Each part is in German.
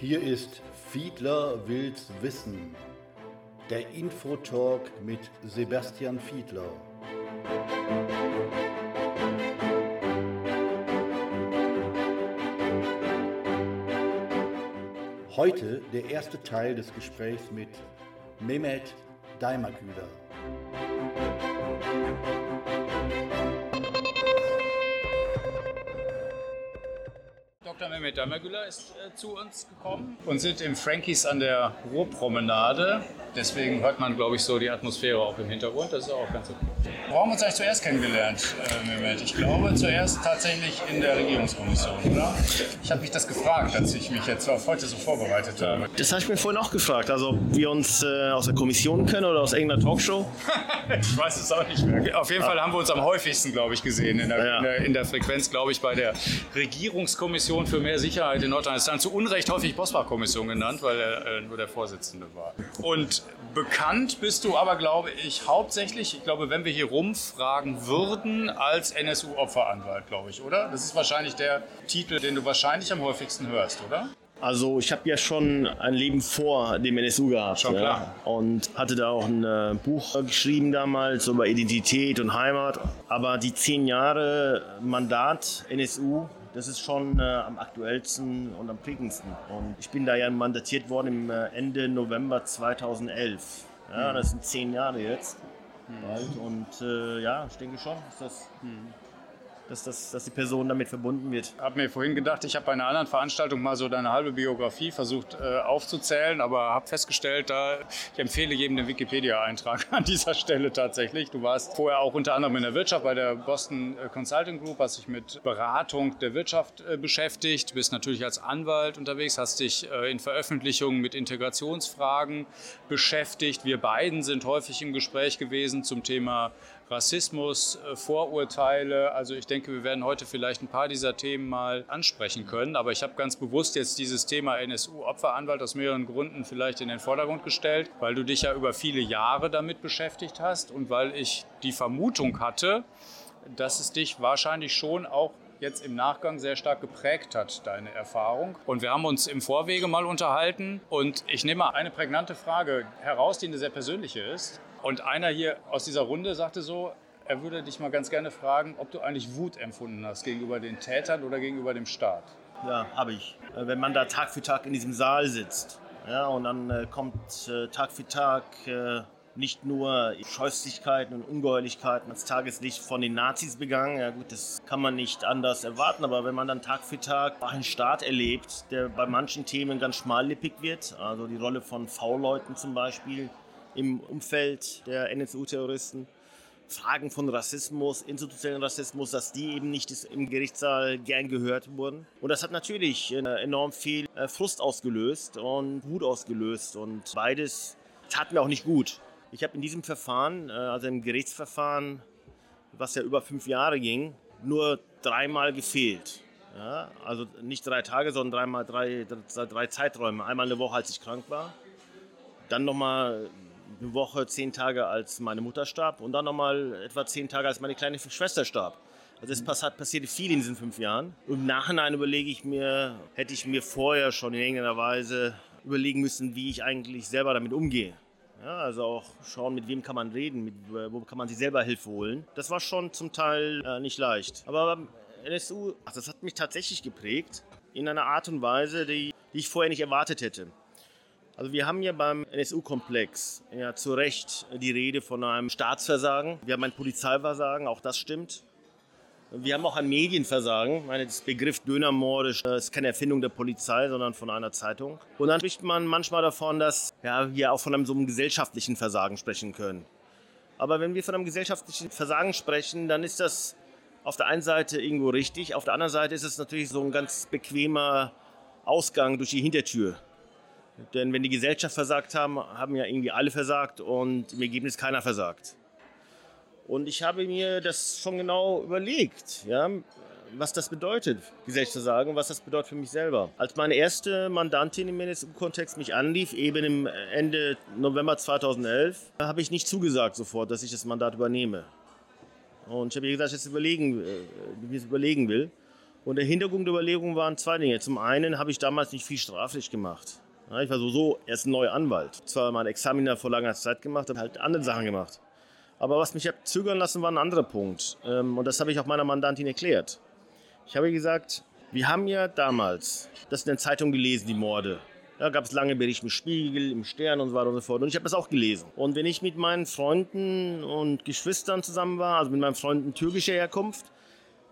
Hier ist Fiedler will's wissen. Der Infotalk mit Sebastian Fiedler. Heute der erste Teil des Gesprächs mit Mehmet Daimagüler. Mehmet Daimagüler ist äh, zu uns gekommen und sind im Frankies an der Ruhrpromenade. Deswegen hört man, glaube ich, so die Atmosphäre auch im Hintergrund. Das ist auch ganz okay. Wo haben wir uns eigentlich zuerst kennengelernt, äh, Mehmet? Ich glaube zuerst tatsächlich in der Regierungskommission, oder? Ich habe mich das gefragt, als ich mich jetzt auf heute so vorbereitet habe. Das habe ich mir vorhin auch gefragt. Also, ob wir uns äh, aus der Kommission kennen oder aus irgendeiner Talkshow. ich weiß es auch nicht mehr. Auf jeden Fall haben wir uns am häufigsten, glaube ich, gesehen. In der, Ja. in der, in der Frequenz, glaube ich, bei der Regierungskommission für mehr Sicherheit in Nordrhein-Westfalen. Zu Unrecht häufig Bosbach-Kommission genannt, weil er äh, nur der Vorsitzende war. Und bekannt bist du aber, glaube ich, hauptsächlich, ich glaube, wenn wir hier rumfragen würden, als NSU-Opferanwalt, glaube ich, oder? Das ist wahrscheinlich der Titel, den du wahrscheinlich am häufigsten hörst, oder? Also, ich habe ja schon ein Leben vor dem NSU gehabt. Schon klar. Ja, und hatte da auch ein äh, Buch geschrieben damals über Identität und Heimat. Aber die zehn Jahre Mandat NSU, das ist schon äh, am aktuellsten und am prägendsten. Und ich bin da ja mandatiert worden im äh, Ende November 2011. Ja, das sind zehn Jahre jetzt. Bald. Und äh, ja, ich denke schon, dass, das, dass, das, dass die Person damit verbunden wird. habe mir vorhin gedacht, ich habe bei einer anderen Veranstaltung mal so deine halbe Biografie versucht äh, aufzuzählen, aber habe festgestellt, da ich empfehle jedem den Wikipedia-Eintrag an dieser Stelle tatsächlich. Du warst vorher auch unter anderem in der Wirtschaft bei der Boston äh, Consulting Group, hast dich mit Beratung der Wirtschaft äh, beschäftigt, bist natürlich als Anwalt unterwegs, hast dich äh, in Veröffentlichungen mit Integrationsfragen beschäftigt. Wir beiden sind häufig im Gespräch gewesen zum Thema Rassismus, äh, Vorurteile. Also ich denke, wir werden heute vielleicht ein paar dieser Themen mal ansprechen können. Aber ich habe ganz bewusst jetzt dieses Thema NSU-Opferanwalt aus mehreren Gründen vielleicht in den Vordergrund gestellt, weil du dich ja über viele Jahre damit beschäftigt hast und weil ich die Vermutung hatte, dass es dich wahrscheinlich schon auch jetzt im Nachgang sehr stark geprägt hat, deine Erfahrung. Und wir haben uns im Vorwege mal unterhalten und ich nehme mal eine prägnante Frage heraus, die eine sehr persönliche ist. Und einer hier aus dieser Runde sagte so, er würde dich mal ganz gerne fragen, ob du eigentlich Wut empfunden hast gegenüber den Tätern oder gegenüber dem Staat. Ja, habe ich. Äh, Wenn man da Tag für Tag in diesem Saal sitzt, ja, und dann äh, kommt äh, Tag für Tag nicht nur Scheußlichkeiten und Ungeheuerlichkeiten ans Tageslicht von den Nazis begangen, ja gut, das kann man nicht anders erwarten, aber wenn man dann Tag für Tag einen Staat erlebt, der bei manchen Themen ganz schmallippig wird, also die Rolle von V-Leuten zum Beispiel im Umfeld der NSU-Terroristen, Fragen von Rassismus, institutionellen Rassismus, dass die eben nicht im Gerichtssaal gern gehört wurden. Und das hat natürlich äh, enorm viel äh, Frust ausgelöst und Wut ausgelöst. Und beides tat mir auch nicht gut. Ich habe in diesem Verfahren, äh, also im Gerichtsverfahren, was ja über fünf Jahre ging, nur dreimal gefehlt. Ja, also nicht drei Tage, sondern dreimal drei, drei, drei Zeiträume. Einmal eine Woche, als ich krank war. Dann nochmal eine Woche, zehn Tage, als meine Mutter starb. Und dann nochmal etwa zehn Tage, als meine kleine Schwester starb. Also es passiert, passierte viel in diesen fünf Jahren. Im Nachhinein überlege ich mir, hätte ich mir vorher schon in irgendeiner Weise überlegen müssen, wie ich eigentlich selber damit umgehe. Ja, also auch schauen, mit wem kann man reden, mit, wo kann man sich selber Hilfe holen. Das war schon zum Teil äh, nicht leicht. Aber NSU, ach, das hat mich tatsächlich geprägt in einer Art und Weise, die, die ich vorher nicht erwartet hätte. Also wir haben ja beim NSU-Komplex ja zu Recht die Rede von einem Staatsversagen. Wir haben ein Polizeiversagen, auch das stimmt. Wir haben auch ein Medienversagen. Ich meine, das Begriff Dönermorde ist keine Erfindung der Polizei, sondern von einer Zeitung. Und dann spricht man manchmal davon, dass ja, wir auch von einem so einem gesellschaftlichen Versagen sprechen können. Aber wenn wir von einem gesellschaftlichen Versagen sprechen, dann ist das auf der einen Seite irgendwo richtig, auf der anderen Seite ist es natürlich so ein ganz bequemer Ausgang durch die Hintertür. Denn wenn die Gesellschaft versagt haben, haben ja irgendwie alle versagt und im Ergebnis keiner versagt. Und ich habe mir das schon genau überlegt, ja, was das bedeutet, Gesellschaftsversagen, was das bedeutet für mich selber. Als meine erste Mandantin im NSU-Kontext mich anlief, eben im Ende November 2011, habe ich nicht zugesagt sofort, dass ich das Mandat übernehme. Und ich habe ihr gesagt, dass ich es überlegen, äh, wie ich es überlegen will. Und der Hintergrund der Überlegung waren zwei Dinge. Zum einen habe ich damals nicht viel straflich gemacht. Ich war sowieso erst ein neuer Anwalt. Zwar mein Examiner vor langer Zeit gemacht, habe halt andere Sachen gemacht. Aber was mich hat zögern lassen, war ein anderer Punkt. Ähm, und das habe ich auch meiner Mandantin erklärt. Ich habe gesagt, wir haben ja damals das in der Zeitung gelesen, die Morde. Da gab es lange Berichte im Spiegel, im Stern und so weiter und so fort. Und ich habe das auch gelesen. Und wenn ich mit meinen Freunden und Geschwistern zusammen war, also mit meinen Freunden türkischer Herkunft,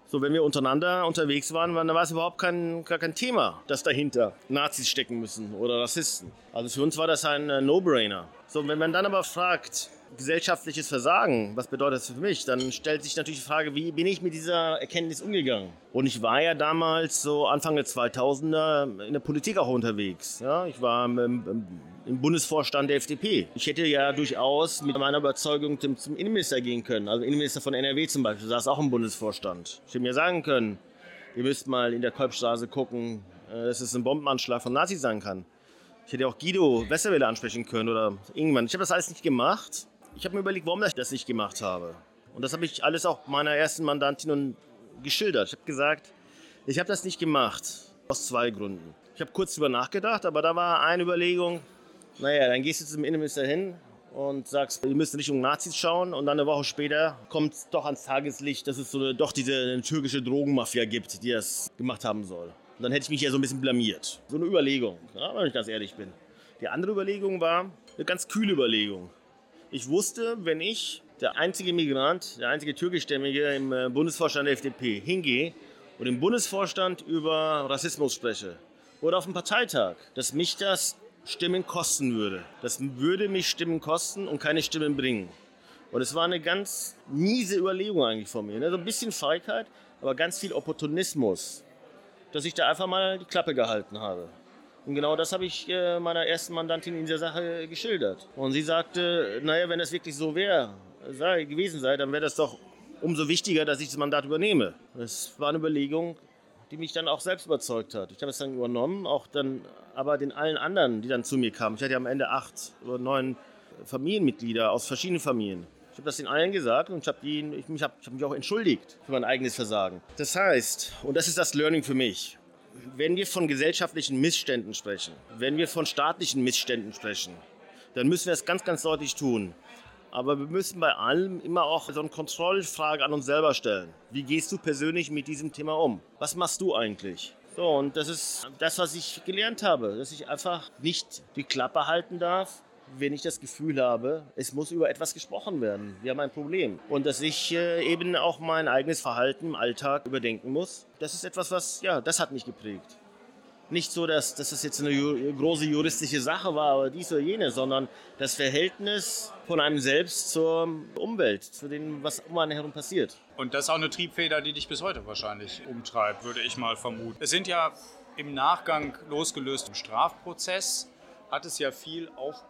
so, wenn wir untereinander unterwegs waren, dann war es überhaupt kein, gar kein Thema, dass dahinter Nazis stecken müssen oder Rassisten. Also für uns war das ein äh, No-Brainer. So, wenn man dann aber fragt, gesellschaftliches Versagen, was bedeutet das für mich? Dann stellt sich natürlich die Frage, wie bin ich mit dieser Erkenntnis umgegangen? Und ich war ja damals so Anfang der 2000er in der Politik auch unterwegs. Ja, ich war im, im Bundesvorstand der FDP. Ich hätte ja durchaus mit meiner Überzeugung zum, zum Innenminister gehen können. Also Innenminister von NRW zum Beispiel, saß auch im Bundesvorstand. Ich hätte mir sagen können, ihr müsst mal in der Kolbstraße gucken, äh, dass es ein Bombenanschlag von Nazis sein kann. Ich hätte auch Guido Westerwelle ansprechen können oder irgendwann. Ich habe das alles nicht gemacht. Ich habe mir überlegt, warum ich das nicht gemacht habe. Und das habe ich alles auch meiner ersten Mandantin geschildert. Ich habe gesagt, ich habe das nicht gemacht aus zwei Gründen. Ich habe kurz darüber nachgedacht, aber da war eine Überlegung, naja, dann gehst du zum Innenminister hin und sagst, ihr müsst Richtung Nazis schauen und dann eine Woche später kommt es doch ans Tageslicht, dass es so eine, doch diese türkische Drogenmafia gibt, die das gemacht haben soll. Und dann hätte ich mich ja so ein bisschen blamiert. So eine Überlegung, ja, wenn ich ganz ehrlich bin. Die andere Überlegung war eine ganz kühle Überlegung. Ich wusste, wenn ich, der einzige Migrant, der einzige türkischstämmige im äh, Bundesvorstand der FDP, hingehe und im Bundesvorstand über Rassismus spreche oder auf dem Parteitag, dass mich das Stimmen kosten würde. Das würde mich Stimmen kosten und keine Stimmen bringen. Und es war eine ganz miese Überlegung eigentlich von mir. Ne? So ein bisschen Feigheit, aber ganz viel Opportunismus, dass ich da einfach mal die Klappe gehalten habe. Und genau das habe ich äh, meiner ersten Mandantin in dieser Sache geschildert. Und sie sagte, naja, wenn das wirklich so wäre, sei, gewesen sei, dann wäre das doch umso wichtiger, dass ich das Mandat übernehme. Das war eine Überlegung, die mich dann auch selbst überzeugt hat. Ich habe es dann übernommen, auch dann aber den allen anderen, die dann zu mir kamen. Ich hatte ja am Ende acht oder neun Familienmitglieder aus verschiedenen Familien. Ich habe das den allen gesagt und ich habe hab, ich hab mich auch entschuldigt für mein eigenes Versagen. Das heißt, und das ist das Learning für mich, wenn wir von gesellschaftlichen Missständen sprechen, wenn wir von staatlichen Missständen sprechen, dann müssen wir es ganz, ganz deutlich tun. Aber wir müssen bei allem immer auch so eine Kontrollfrage an uns selber stellen. Wie gehst du persönlich mit diesem Thema um? Was machst du eigentlich? So, und das ist das, was ich gelernt habe, dass ich einfach nicht die Klappe halten darf, wenn ich das Gefühl habe, es muss über etwas gesprochen werden. Wir haben ein Problem. Und dass ich äh, eben auch mein eigenes Verhalten im Alltag überdenken muss. Das ist etwas, was, ja, das hat mich geprägt. Nicht so, dass, dass das jetzt eine große juristische Sache war oder dies oder jene, sondern das Verhältnis von einem selbst zur Umwelt, zu dem, was um einen herum passiert. Und das ist auch eine Triebfeder, die dich bis heute wahrscheinlich umtreibt, würde ich mal vermuten. Es sind ja im Nachgang losgelöst im Strafprozess, hat es ja viel auf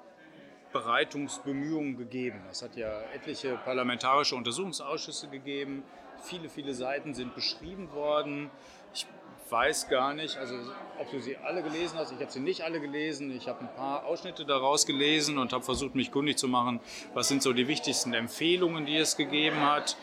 Aufbereitungsbemühungen gegeben. Es hat ja etliche parlamentarische Untersuchungsausschüsse gegeben. Viele, viele Seiten sind beschrieben worden. Ich weiß gar nicht, also ob du sie alle gelesen hast. Ich habe sie nicht alle gelesen. Ich habe ein paar Ausschnitte daraus gelesen und habe versucht, mich kundig zu machen, was sind so die wichtigsten Empfehlungen, die es gegeben hat.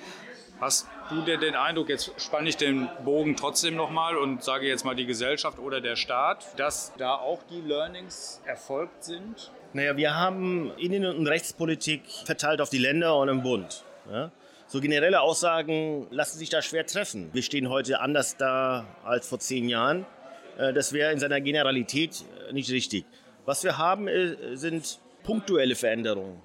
Hast du denn den Eindruck, jetzt spanne ich den Bogen trotzdem nochmal und sage jetzt mal die Gesellschaft oder der Staat, dass da auch die Learnings erfolgt sind? Naja, wir haben Innen- und Rechtspolitik verteilt auf die Länder und im Bund. Ja? So generelle Aussagen lassen sich da schwer treffen. Wir stehen heute anders da als vor zehn Jahren. Äh, das wäre in seiner Generalität nicht richtig. Was wir haben, äh, sind punktuelle Veränderungen.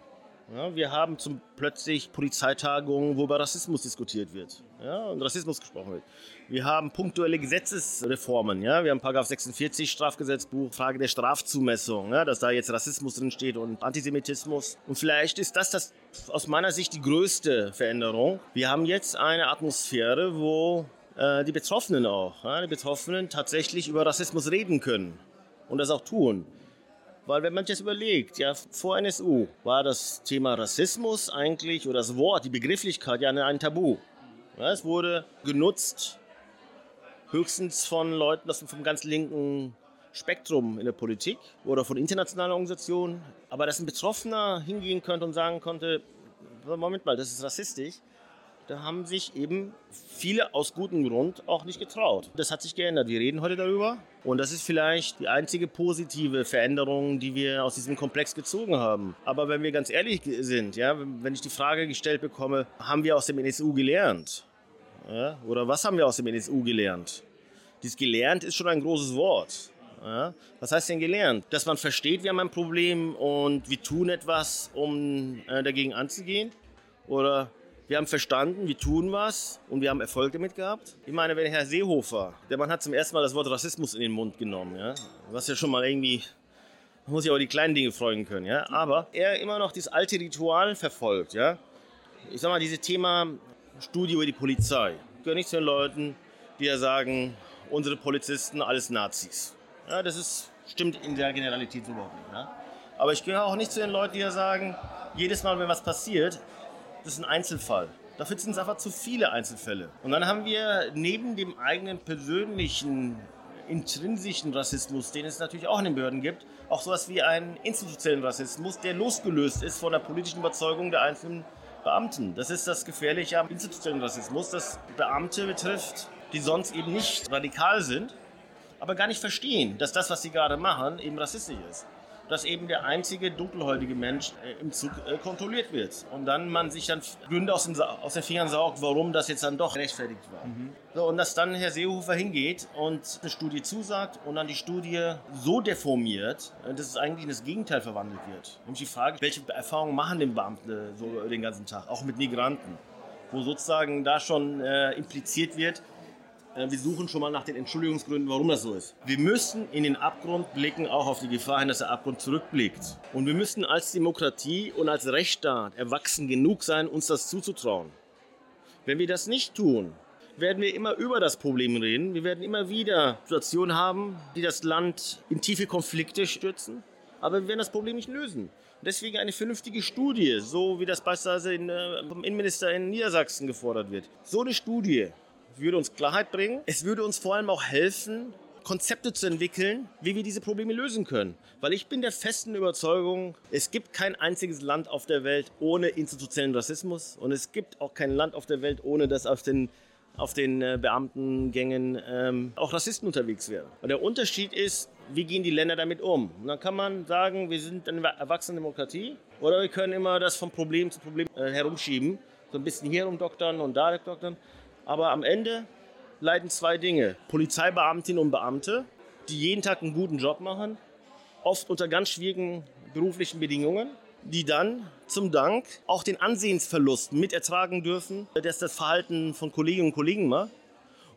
Ja, wir haben zum plötzlich Polizeitagungen, wo über Rassismus diskutiert wird ja, und Rassismus gesprochen wird. Wir haben punktuelle Gesetzesreformen. Ja, wir haben Paragraph 46 Strafgesetzbuch, Frage der Strafzumessung, ja, dass da jetzt Rassismus drin steht und Antisemitismus. Und vielleicht ist das, das aus meiner Sicht die größte Veränderung. Wir haben jetzt eine Atmosphäre, wo äh, die Betroffenen auch, ja, die Betroffenen tatsächlich über Rassismus reden können und das auch tun. Weil wenn man sich das überlegt, ja, vor NSU war das Thema Rassismus eigentlich, oder das Wort, die Begrifflichkeit ja ein Tabu. Ja, es wurde genutzt höchstens von Leuten aus dem ganz linken Spektrum in der Politik oder von internationalen Organisationen. Aber dass ein Betroffener hingehen könnte und sagen konnte, Moment mal, das ist rassistisch, da haben sich eben viele aus gutem Grund auch nicht getraut. Das hat sich geändert. Wir reden heute darüber. Und das ist vielleicht die einzige positive Veränderung, die wir aus diesem Komplex gezogen haben. Aber wenn wir ganz ehrlich sind, ja, wenn ich die Frage gestellt bekomme, haben wir aus dem NSU gelernt? Ja, oder was haben wir aus dem NSU gelernt? Dieses gelernt ist schon ein großes Wort. Ja, was heißt denn gelernt? Dass man versteht, wir haben ein Problem und wir tun etwas, um äh, dagegen anzugehen? Oder wir haben verstanden, wir tun was und wir haben Erfolg damit gehabt. Ich meine, wenn Herr Seehofer, der Mann hat zum ersten Mal das Wort Rassismus in den Mund genommen, ja, was ja schon mal irgendwie, man muss sich aber die kleinen Dinge freuen können, ja, aber er immer noch dieses alte Ritual verfolgt, ja. Ich sag mal, dieses Thema Studie über die Polizei, gehört nicht zu den Leuten, die ja sagen, unsere Polizisten, alles Nazis. Ja, das ist, stimmt in der Generalität überhaupt nicht. Ja? Aber ich gehöre auch nicht zu den Leuten, die ja sagen, jedes Mal, wenn was passiert, das ist ein Einzelfall. Dafür sind es einfach zu viele Einzelfälle. Und dann haben wir neben dem eigenen persönlichen, intrinsischen Rassismus, den es natürlich auch in den Behörden gibt, auch sowas wie einen institutionellen Rassismus, der losgelöst ist von der politischen Überzeugung der einzelnen Beamten. Das ist das Gefährliche am institutionellen Rassismus, das Beamte betrifft, die sonst eben nicht radikal sind, aber gar nicht verstehen, dass das, was sie gerade machen, eben rassistisch ist dass eben der einzige dunkelhäutige Mensch äh, im Zug äh, kontrolliert wird. Und dann man sich dann Gründe aus den, aus den Fingern saugt, warum das jetzt dann doch rechtfertigt war. Mhm. So, und dass dann Herr Seehofer hingeht und eine Studie zusagt und dann die Studie so deformiert, äh, dass es eigentlich in das Gegenteil verwandelt wird. Nämlich die Frage, welche Erfahrungen machen den Beamten so den ganzen Tag, auch mit Migranten, wo sozusagen da schon äh, impliziert wird, wir suchen schon mal nach den Entschuldigungsgründen, warum das so ist. Wir müssen in den Abgrund blicken, auch auf die Gefahr hin, dass der Abgrund zurückblickt. Und wir müssen als Demokratie und als Rechtsstaat erwachsen genug sein, uns das zuzutrauen. Wenn wir das nicht tun, werden wir immer über das Problem reden. Wir werden immer wieder Situationen haben, die das Land in tiefe Konflikte stürzen. Aber wir werden das Problem nicht lösen. Deswegen eine vernünftige Studie, so wie das beispielsweise in, äh, vom Innenminister in Niedersachsen gefordert wird. So eine Studie würde uns Klarheit bringen. Es würde uns vor allem auch helfen, Konzepte zu entwickeln, wie wir diese Probleme lösen können. Weil ich bin der festen Überzeugung, es gibt kein einziges Land auf der Welt ohne institutionellen Rassismus und es gibt auch kein Land auf der Welt, ohne dass auf den, auf den äh, Beamtengängen ähm, auch Rassisten unterwegs wären. Und der Unterschied ist, wie gehen die Länder damit um? Und dann kann man sagen, wir sind eine erwachsene Demokratie oder wir können immer das von Problem zu Problem äh, herumschieben, so ein bisschen hier rumdoktern und da doktern. Aber am Ende leiden zwei Dinge. Polizeibeamtinnen und Beamte, die jeden Tag einen guten Job machen, oft unter ganz schwierigen beruflichen Bedingungen, die dann zum Dank auch den Ansehensverlust mit ertragen dürfen, dass das Verhalten von Kolleginnen und Kollegen macht.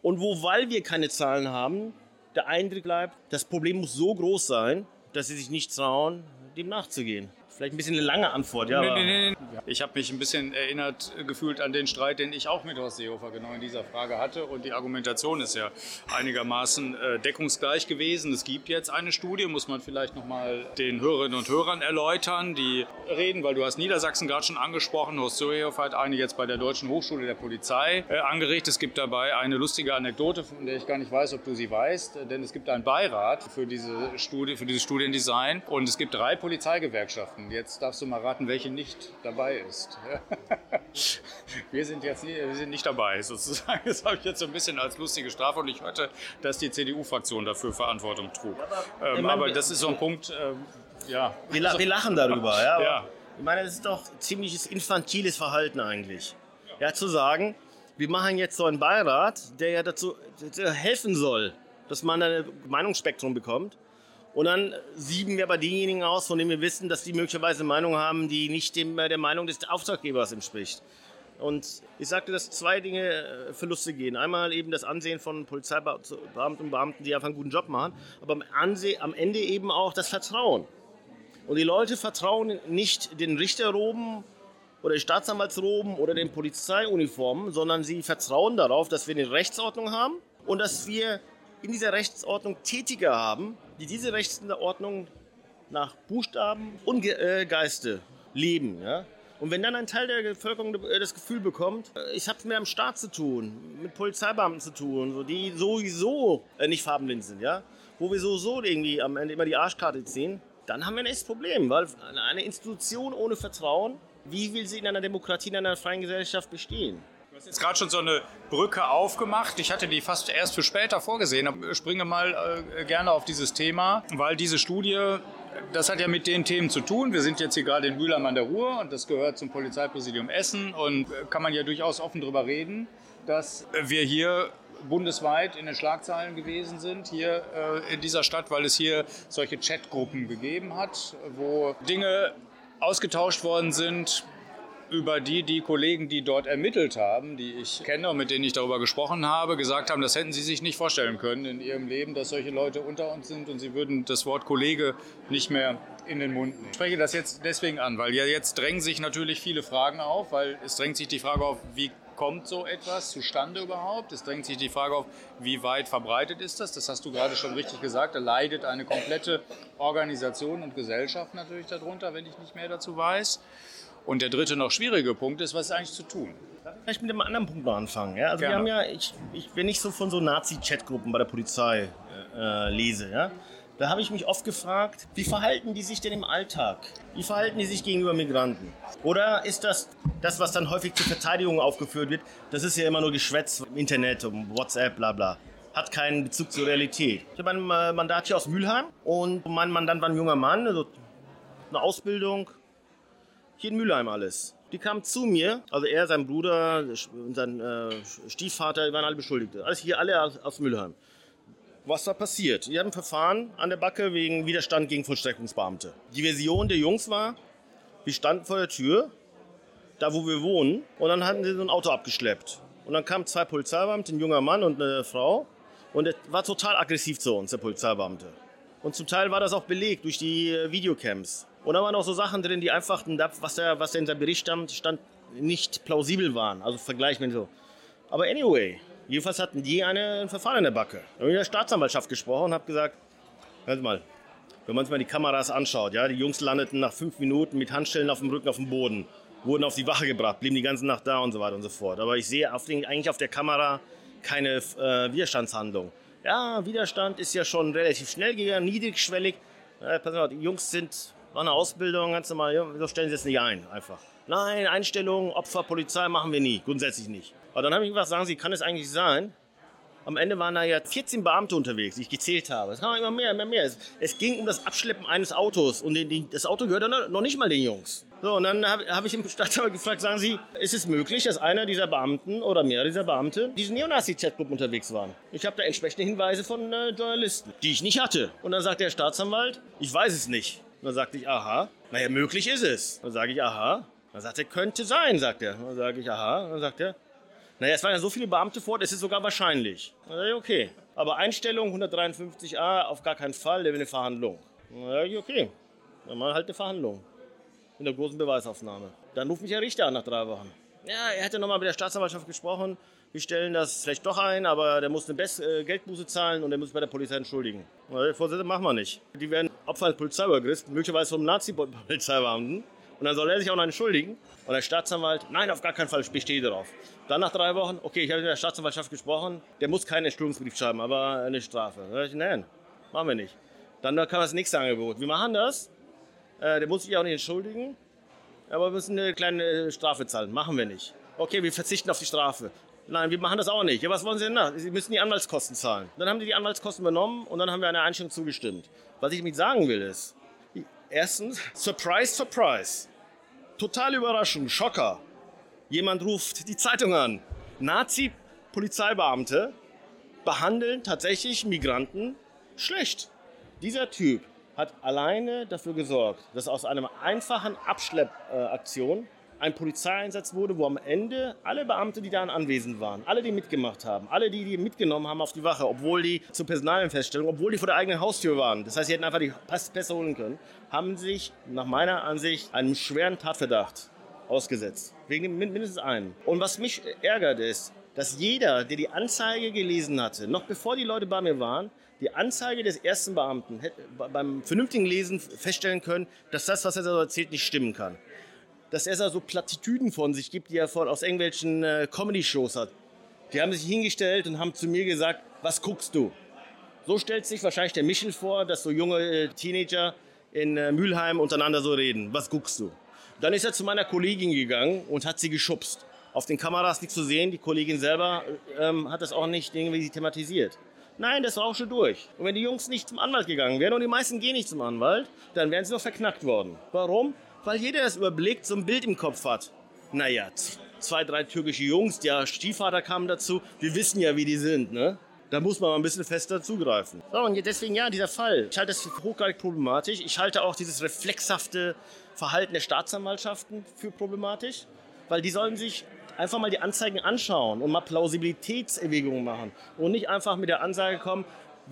Und wo, weil wir keine Zahlen haben, der Eindruck bleibt, das Problem muss so groß sein, dass sie sich nicht trauen, dem nachzugehen. Vielleicht ein bisschen eine lange Antwort, ja. Nee, nee, nee, ich habe mich ein bisschen erinnert gefühlt an den Streit, den ich auch mit Horst Seehofer genau in dieser Frage hatte. Und die Argumentation ist ja einigermaßen äh, deckungsgleich gewesen. Es gibt jetzt eine Studie, muss man vielleicht nochmal den Hörerinnen und Hörern erläutern, die reden, weil du hast Niedersachsen gerade schon angesprochen. Horst Seehofer hat eine jetzt bei der Deutschen Hochschule der Polizei äh, angeregt. Es gibt dabei eine lustige Anekdote, von der ich gar nicht weiß, ob du sie weißt. Denn es gibt einen Beirat für diese Studie, für dieses Studiendesign. Und es gibt drei Polizeigewerkschaften. Jetzt darfst du mal raten, welche nicht dabei ist. wir sind jetzt nie, wir sind nicht dabei, sozusagen. Das habe ich jetzt so ein bisschen als lustige Strafe und ich hörte, dass die CDU-Fraktion dafür Verantwortung trug. Aber, ähm, aber das ist so ein Punkt, ähm, ja. Wir, wir, lachen darüber, ja. ja. Ich meine, das ist doch ziemliches infantiles Verhalten eigentlich. Ja, zu sagen, wir machen jetzt so einen Beirat, der ja dazu helfen soll, dass man ein Meinungsspektrum bekommt. Und dann sieben wir aber diejenigen aus, von denen wir wissen, dass die möglicherweise Meinung haben, die nicht dem, äh, der Meinung des Auftraggebers entspricht. Und ich sagte, dass zwei Dinge äh, Verluste gehen. Einmal eben das Ansehen von Polizeibeamten und Beamten, die einfach einen guten Job machen, aber am, Ansehen, am Ende eben auch das Vertrauen. Und die Leute vertrauen nicht den Richterroben oder den Staatsanwaltsroben oder den Polizeiuniformen, sondern sie vertrauen darauf, dass wir eine Rechtsordnung haben und dass wir in dieser Rechtsordnung Tätige haben, die diese Rechtsordnung nach Buchstaben und äh, Geiste leben. Ja? Und wenn dann ein Teil der Bevölkerung äh, das Gefühl bekommt, äh, ich habe es mit einem Staat zu tun, mit Polizeibeamten zu tun, die sowieso nicht farbenblind sind, ja? wo wir sowieso irgendwie am Ende immer die Arschkarte ziehen, dann haben wir ein echtes Problem, weil eine Institution ohne Vertrauen, wie will sie in einer Demokratie, in einer freien Gesellschaft bestehen? Hast jetzt gerade schon so eine Brücke aufgemacht. Ich hatte die fast erst für später vorgesehen. Aber springe mal äh, gerne auf dieses Thema, weil diese Studie das hat ja mit den Themen zu tun. Wir sind jetzt hier gerade in Mülheim an der Ruhr und das gehört zum Polizeipräsidium Essen und äh, kann man ja durchaus offen darüber reden, dass wir hier bundesweit in den Schlagzeilen gewesen sind, hier äh, in dieser Stadt, weil es hier solche Chatgruppen gegeben hat, wo Dinge ausgetauscht worden sind, über die die Kollegen, die dort ermittelt haben, die ich kenne und mit denen ich darüber gesprochen habe, gesagt haben, das hätten sie sich nicht vorstellen können in ihrem Leben, dass solche Leute unter uns sind und sie würden das Wort Kollege nicht mehr in den Mund nehmen. Ich spreche das jetzt deswegen an, weil ja jetzt drängen sich natürlich viele Fragen auf, weil es drängt sich die Frage auf, wie kommt so etwas zustande überhaupt? Es drängt sich die Frage auf, wie weit verbreitet ist das? Das hast du gerade schon richtig gesagt. Da leidet eine komplette Organisation und Gesellschaft natürlich darunter, wenn ich nicht mehr dazu weiß. Und der dritte noch schwierige Punkt ist, was ist eigentlich zu tun? Darf ich vielleicht mit einem anderen Punkt noch anfangen? Ja? Also Gerne. wir haben ja, ich, ich, wenn ich so von so Nazi-Chatgruppen bei der Polizei äh, lese, ja, da habe ich mich oft gefragt, wie verhalten die sich denn im Alltag? Wie verhalten die sich gegenüber Migranten? Oder ist das das, was dann häufig zur Verteidigung aufgeführt wird, das ist ja immer nur Geschwätz im Internet, um WhatsApp, bla bla hat keinen Bezug zur Realität. Ich habe ein äh, Mandat hier aus Mülheim und mein Mandant war ein junger Mann, also eine Ausbildung, hier in Mülheim alles. Die kamen zu mir, also er, sein Bruder und sein äh, Stiefvater, die waren alle Beschuldigte. Alles hier alle aus, aus Mülheim. Was da passiert? Die haben ein Verfahren an der Backe wegen Widerstand gegen Vollstreckungsbeamte. Die Version der Jungs war, wir standen vor der Tür, da wo wir wohnen, und dann hatten sie so ein Auto abgeschleppt. Und dann kamen zwei Polizeibeamte, ein junger Mann und eine Frau, und er war total aggressiv zu uns, der Polizeibeamte. Und zum Teil war das auch belegt durch die äh, Videocams. Und da waren auch so Sachen drin, die einfach, was da, was da in seinem Bericht stand, stand, nicht plausibel waren. Also vergleichen wir so. Aber anyway, jedenfalls hatten die eine, ein Verfahren in der Backe. Da habe ich mit der Staatsanwaltschaft gesprochen und habe gesagt, hört mal, wenn man sich mal die Kameras anschaut, ja, die Jungs landeten nach fünf Minuten mit Handstellen auf dem Rücken auf dem Boden, wurden auf die Wache gebracht, blieben die ganze Nacht da und so weiter und so fort. Aber ich sehe auf den, eigentlich auf der Kamera keine äh, Widerstandshandlung. Ja, Widerstand ist ja schon relativ schnell gegangen, niedrigschwellig. Ja, pass mal, die Jungs sind war eine Ausbildung, ganz normal, ja, so stellen Sie es nicht ein, einfach. Nein, Einstellung, Opfer, Polizei machen wir nie, grundsätzlich nicht. Aber dann habe ich gesagt, sagen Sie, kann es eigentlich sein? Am Ende waren da ja 14 Beamte unterwegs, die ich gezählt habe. Es kam immer mehr, immer mehr. Es, es ging um das Abschleppen eines Autos und den, den, das Auto gehört noch nicht mal den Jungs. So, und dann habe hab ich im Staatsanwalt gefragt, sagen Sie, ist es möglich, dass einer dieser Beamten oder mehrere dieser Beamte diese Neonazi-Chatgruppe unterwegs waren? Ich habe da entsprechende Hinweise von äh, Journalisten, die ich nicht hatte. Und dann sagt der Staatsanwalt, ich weiß es nicht. Dann sagte ich, aha. Naja, möglich ist es. Dann sage ich, aha. Dann sagt er, könnte sein, sagt er. Dann sage ich, aha. Dann sagt er, naja, es waren ja so viele Beamte vor es ist sogar wahrscheinlich. Dann sage ich, okay. Aber Einstellung 153a auf gar keinen Fall, der will eine Verhandlung. Dann sage ich, okay. Dann wir halt eine Verhandlung. In der großen Beweisaufnahme. Dann ruft mich der Richter an nach drei Wochen. Ja, er hätte nochmal mit der Staatsanwaltschaft gesprochen wir stellen das vielleicht doch ein, aber der muss eine Best äh, Geldbuße zahlen und der muss sich bei der Polizei entschuldigen. Der Vorsitzende machen wir nicht. Die werden Opfer eines Polizeiübergriffs, möglicherweise vom Nazi-Polizeibeamten. Und dann soll er sich auch noch entschuldigen. Und der Staatsanwalt, nein, auf gar keinen Fall, ich bestehe darauf. Dann nach drei Wochen, okay, ich habe mit der Staatsanwaltschaft gesprochen, der muss keinen Entschuldigungsbrief schreiben, aber eine Strafe. Ich, nein, machen wir nicht. Dann kam das nächste Angebot. Wir machen das. Äh, der muss sich auch nicht entschuldigen, aber wir müssen eine kleine Strafe zahlen. Machen wir nicht. Okay, wir verzichten auf die Strafe. Nein, wir machen das auch nicht. Ja, was wollen Sie denn da? Sie müssen die Anwaltskosten zahlen. Dann haben die die Anwaltskosten übernommen und dann haben wir eine Einstellung zugestimmt. Was ich damit sagen will ist, erstens, Surprise, Surprise. Total Überraschung, Schocker. Jemand ruft die Zeitung an. Nazi-Polizeibeamte behandeln tatsächlich Migranten schlecht. Dieser Typ hat alleine dafür gesorgt, dass aus einer einfachen Abschleppaktion ein Polizeieinsatz wurde, wo am Ende alle Beamte, die da anwesend waren, alle, die mitgemacht haben, alle, die die mitgenommen haben auf die Wache, obwohl die zur Personalenfeststellung, obwohl die vor der eigenen Haustür waren, das heißt, sie hätten einfach die Pässe holen können, haben sich nach meiner Ansicht einem schweren Tatverdacht ausgesetzt. Wegen mindestens einen. Und was mich ärgert ist, dass jeder, der die Anzeige gelesen hatte, noch bevor die Leute bei mir waren, die Anzeige des ersten Beamten hätte beim vernünftigen Lesen feststellen können, dass das, was er so erzählt, nicht stimmen kann dass er so Plattitüden von sich gibt, die er von, aus irgendwelchen äh, Comedy-Shows hat. Die haben sich hingestellt und haben zu mir gesagt, was guckst du? So stellt sich wahrscheinlich der Michel vor, dass so junge äh, Teenager in äh, Mülheim untereinander so reden. Was guckst du? Dann ist er zu meiner Kollegin gegangen und hat sie geschubst. Auf den Kameras nichts zu sehen, die Kollegin selber ähm, hat das auch nicht irgendwie thematisiert. Nein, das war auch schon durch. Und wenn die Jungs nicht zum Anwalt gegangen wären, und die meisten gehen nicht zum Anwalt, dann wären sie noch verknackt worden. Warum? Weil jeder das überblickt, so ein Bild im Kopf hat. Naja, zwei, drei türkische Jungs, der Stiefvater kam dazu, wir wissen ja, wie die sind, ne? Da muss man mal ein bisschen fester zugreifen. So, und deswegen ja, dieser Fall. Ich halte das für hochgradig problematisch. Ich halte auch dieses reflexhafte Verhalten der Staatsanwaltschaften für problematisch, weil die sollen sich einfach mal die Anzeigen anschauen und mal Plausibilitätserwägungen machen und nicht einfach mit der Ansage kommen,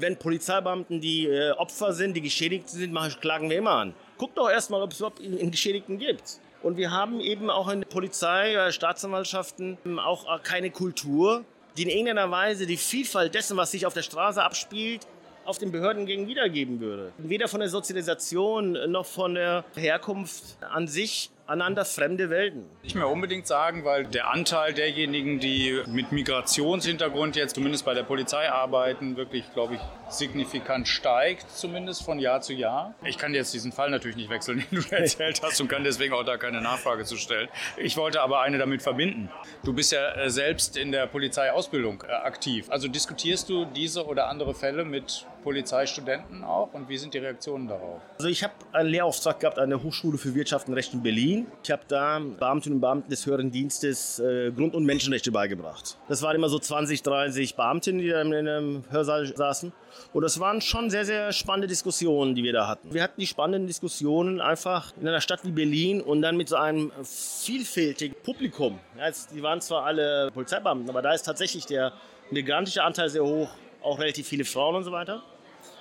wenn Polizeibeamten die äh, Opfer sind, die Geschädigten sind, mache ich, klagen wir immer an. Guck doch erstmal, ob es überhaupt einen Geschädigten gibt. Und wir haben eben auch in der Polizei, äh, Staatsanwaltschaften auch äh, keine Kultur, die in irgendeiner Weise die Vielfalt dessen, was sich auf der Straße abspielt, auf den Behörden gegen wiedergeben würde. Weder von der Sozialisation noch von der Herkunft an sich aneinander fremde Welten. Nicht mehr unbedingt sagen, weil der Anteil derjenigen, die mit Migrationshintergrund jetzt zumindest bei der Polizei arbeiten, wirklich, glaube ich, signifikant steigt, zumindest von Jahr zu Jahr. Ich kann jetzt diesen Fall natürlich nicht wechseln, den du erzählt hast und kann deswegen auch da keine Nachfrage zu stellen. Ich wollte aber eine damit verbinden. Du bist ja äh, selbst in der Polizeiausbildung äh, aktiv. Also diskutierst du diese oder andere Fälle mit Polizeistudenten auch und wie sind die Reaktionen darauf? Also ich habe einen Lehrauftrag gehabt an der Hochschule für Wirtschaft und Recht in Berlin. Ich habe da Beamtinnen und Beamten des höheren Dienstes äh, Grund- und Menschenrechte beigebracht. Das waren immer so 20, 30 Beamtinnen, die da in einem Hörsaal saßen. Und das waren schon sehr, sehr spannende Diskussionen, die wir da hatten. Wir hatten die spannenden Diskussionen einfach in einer Stadt wie Berlin und dann mit so einem vielfältigen Publikum. Ja, die waren zwar alle Polizeibeamten, aber da ist tatsächlich der migrantische Anteil sehr hoch, auch relativ viele Frauen und so weiter,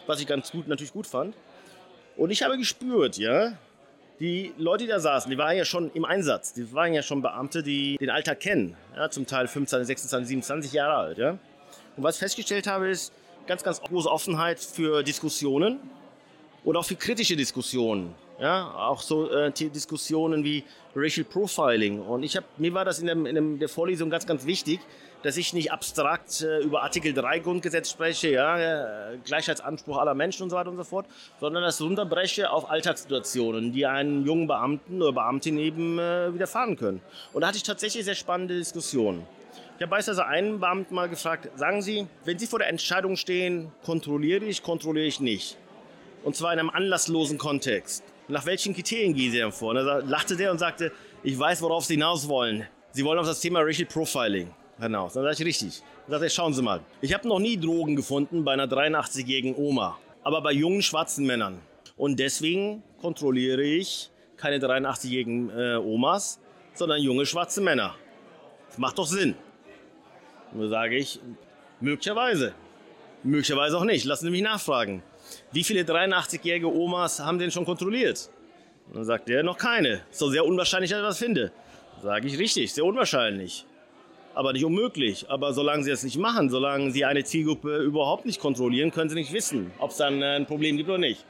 was ich ganz gut, natürlich gut fand. Und ich habe gespürt, ja, die Leute, die da saßen, die waren ja schon im Einsatz. Die waren ja schon Beamte, die den Alltag kennen. Ja, zum Teil 15, 26, 27 Jahre alt. Ja. Und was ich festgestellt habe, ist ganz, ganz große Offenheit für Diskussionen und auch für kritische Diskussionen. Ja, auch so äh, Diskussionen wie Racial Profiling. Und ich habe, mir war das in, dem, in der Vorlesung ganz, ganz wichtig, dass ich nicht abstrakt äh, über Artikel 3 Grundgesetz spreche, ja, äh, Gleichheitsanspruch aller Menschen und so weiter und so fort, sondern das runterbreche auf Alltagssituationen, die einen jungen Beamten oder Beamtin eben äh, widerfahren können. Und da hatte ich tatsächlich sehr spannende Diskussionen. Ich habe beispielsweise einen Beamten mal gefragt, sagen Sie, wenn Sie vor der Entscheidung stehen, kontrolliere ich, kontrolliere ich nicht. Und zwar in einem anlasslosen Kontext. Nach welchen Kriterien gehen Sie denn vor? Und da lachte der und sagte, ich weiß, worauf Sie hinaus wollen. Sie wollen auf das Thema Racial Profiling hinaus. Dann sage ich richtig. Dann sagt er, schauen Sie mal. Ich habe noch nie Drogen gefunden bei einer 83-jährigen Oma, aber bei jungen schwarzen Männern. Und deswegen kontrolliere ich keine 83-jährigen äh, Omas, sondern junge schwarze Männer. Das macht doch Sinn. Und da sage ich, möglicherweise. Möglicherweise auch nicht. Lassen Sie mich nachfragen. Wie viele 83-jährige Omas haben denn schon kontrolliert? Und dann sagt er, noch keine. Ist doch sehr unwahrscheinlich, dass ich das finde. Sage ich richtig, sehr unwahrscheinlich aber nicht unmöglich. Aber solange sie das nicht machen, solange sie eine Zielgruppe überhaupt nicht kontrollieren, können sie nicht wissen, ob es dann äh, ein Problem gibt oder nicht.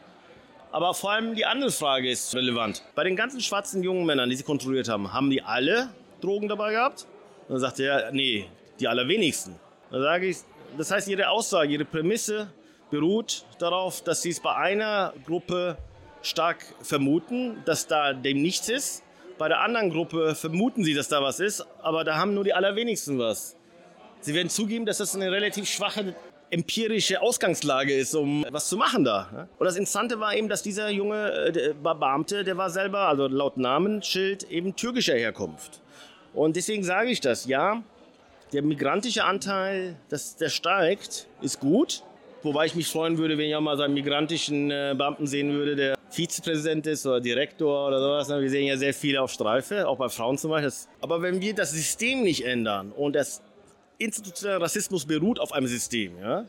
Aber vor allem die andere Frage ist relevant. Bei den ganzen schwarzen jungen Männern, die sie kontrolliert haben, haben die alle Drogen dabei gehabt? Und dann sagt er, nee, die allerwenigsten. Dann sage ich, das heißt, ihre Aussage, ihre Prämisse beruht darauf, dass sie es bei einer Gruppe stark vermuten, dass da dem nichts ist bei der anderen Gruppe vermuten sie, dass da was ist, aber da haben nur die allerwenigsten was. Sie werden zugeben, dass das eine relativ schwache empirische Ausgangslage ist, um was zu machen da. Und das Interessante war eben, dass dieser junge äh, Beamte, der war selber, also laut Namensschild, eben türkischer Herkunft. Und deswegen sage ich das, ja, der migrantische Anteil, dass der steigt, ist gut. Wobei ich mich freuen würde, wenn ich auch mal so einen migrantischen äh, Beamten sehen würde, der Vizepräsident ist oder Direktor oder sowas. Ne? Wir sehen ja sehr viele auf Streife, auch bei Frauen zum Beispiel. Aber wenn wir das System nicht ändern und das institutionelle Rassismus beruht auf einem System, ja?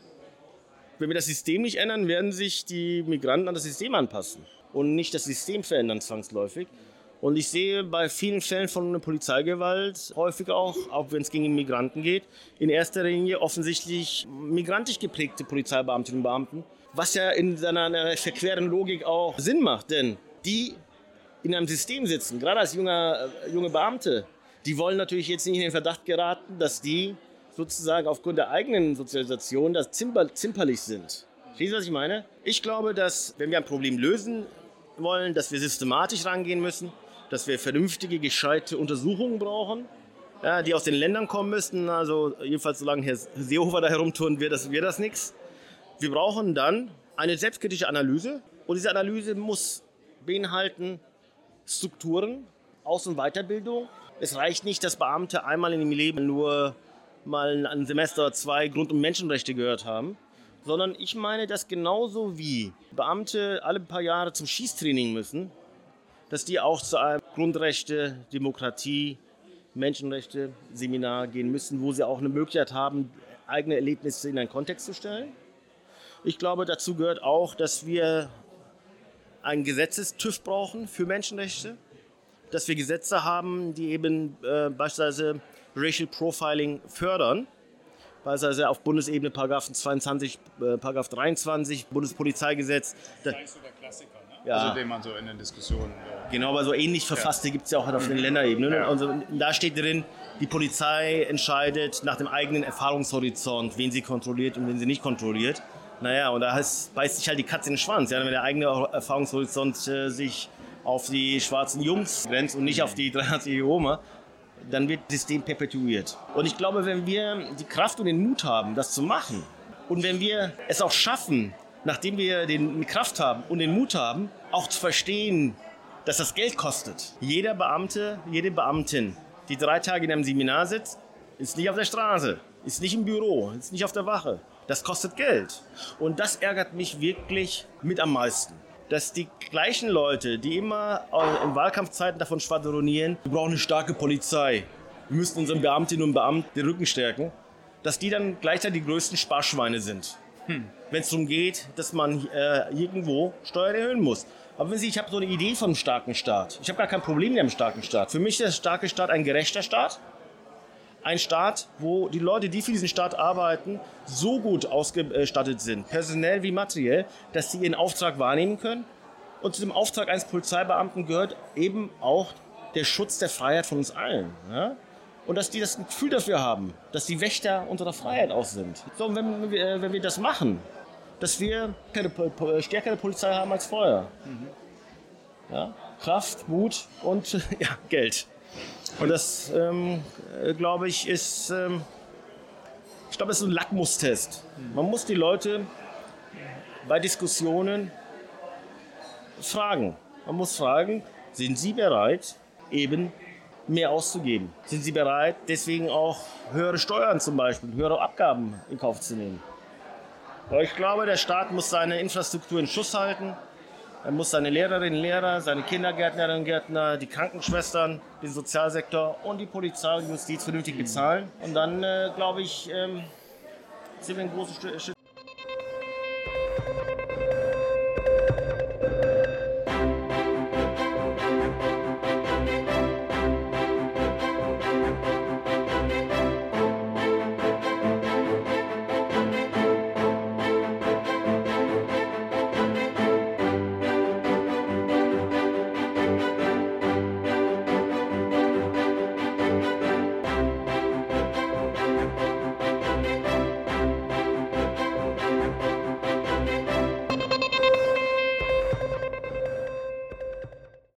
wenn wir das System nicht ändern, werden sich die Migranten an das System anpassen und nicht das System verändern zwangsläufig. Und ich sehe bei vielen Fällen von Polizeigewalt häufig auch, auch wenn es gegen Migranten geht, in erster Linie offensichtlich migrantisch geprägte Polizeibeamtinnen und Beamten, was ja in seiner verqueren Logik auch Sinn macht, denn die in einem System sitzen, gerade als junger, äh, junge Beamte, die wollen natürlich jetzt nicht in den Verdacht geraten, dass die sozusagen aufgrund der eigenen Sozialisation das Zimper, zimperlich sind. Verstehst du, was ich meine? Ich glaube, dass wenn wir ein Problem lösen wollen, dass wir systematisch rangehen müssen, dass wir vernünftige, gescheite Untersuchungen brauchen ja, die aus den Ländern kommen müssten. Also jedenfalls solange Herr Seehofer da herumtouren wird, das, wird das nichts. Wir brauchen dann eine selbstkritische Analyse und diese Analyse muss beinhalten Strukturen, Aus- und Weiterbildung. Es reicht nicht, dass Beamte einmal in ihrem Leben nur mal ein Semester oder zwei Grund- und Menschenrechte gehört haben, sondern ich meine, dass genauso wie Beamte alle paar Jahre zum Schießtraining müssen, dass die auch zu einem Grundrechte, Demokratie, Menschenrechte Seminar gehen müssen, wo sie auch eine Möglichkeit haben, eigene Erlebnisse in einen Kontext zu stellen. Ich glaube, dazu gehört auch, dass wir einen Gesetzestüv brauchen für Menschenrechte, dass wir Gesetze haben, die eben äh, beispielsweise Racial Profiling fördern. Beispielsweise auf Bundesebene Paragraphen 22, äh, Paragraph 23 Bundespolizeigesetz. Das ist der Klassiker? Ja. also den man so in den Diskussionen. Äh genau, aber so ähnlich verfasste ja. gibt es ja auch auf den Länderebenen. Ja. Also, da steht drin, die Polizei entscheidet nach dem eigenen Erfahrungshorizont, wen sie kontrolliert und wen sie nicht kontrolliert. Naja, und da heißt, beißt sich halt die Katze in den Schwanz. Ja, wenn der eigene Erfahrungshorizont äh, sich auf die schwarzen Jungs grenzt und nicht auf die 83 Oma, dann wird das System perpetuiert. Und ich glaube, wenn wir die Kraft und den Mut haben, das zu machen, und wenn wir es auch schaffen, nachdem wir die Kraft haben und den Mut haben, auch zu verstehen, dass das Geld kostet. Jeder Beamte, jede Beamtin, die drei Tage in einem Seminar sitzt, ist nicht auf der Straße, ist nicht im Büro, ist nicht auf der Wache. Das kostet Geld. Und das ärgert mich wirklich mit am meisten. Dass die gleichen Leute, die immer in Wahlkampfzeiten davon schwadronieren, wir brauchen eine starke Polizei, wir müssen unseren Beamtinnen und Beamten den Rücken stärken, dass die dann gleichzeitig die größten Sparschweine sind. Hm. Wenn es darum geht, dass man äh, irgendwo Steuern erhöhen muss. Aber wenn Sie, ich habe so eine Idee einem starken Staat. Ich habe gar kein Problem mit einem starken Staat. Für mich ist der starke Staat ein gerechter Staat ein Staat, wo die Leute, die für diesen Staat arbeiten, so gut ausgestattet sind, personell wie materiell, dass sie ihren Auftrag wahrnehmen können. Und zu dem Auftrag eines Polizeibeamten gehört eben auch der Schutz der Freiheit von uns allen. Ja? Und dass die das Gefühl dafür haben, dass die Wächter unserer Freiheit auch sind. So, und wenn, wir, äh, wenn wir das machen, dass wir eine stärkere Polizei haben als vorher. Mhm. Ja? Kraft, Mut und ja, Geld. Und das, ähm, äh, glaube ich, ist, ähm, ich glaube, es ist ein Lackmustest. Man muss die Leute bei Diskussionen fragen. Man muss fragen, sind sie bereit, eben mehr auszugeben? Sind sie bereit, deswegen auch höhere Steuern zum Beispiel, höhere Abgaben in Kauf zu nehmen? Aber ich glaube, der Staat muss seine Infrastruktur in Schuss halten. Er muss seine Lehrerinnen und Lehrer, seine Kindergärtnerinnen und Gärtner, die Krankenschwestern, den Sozialsektor und die Polizei und Justiz vernünftig bezahlen. Und dann, äh, glaube ich, ähm, sind wir ein großes Stück.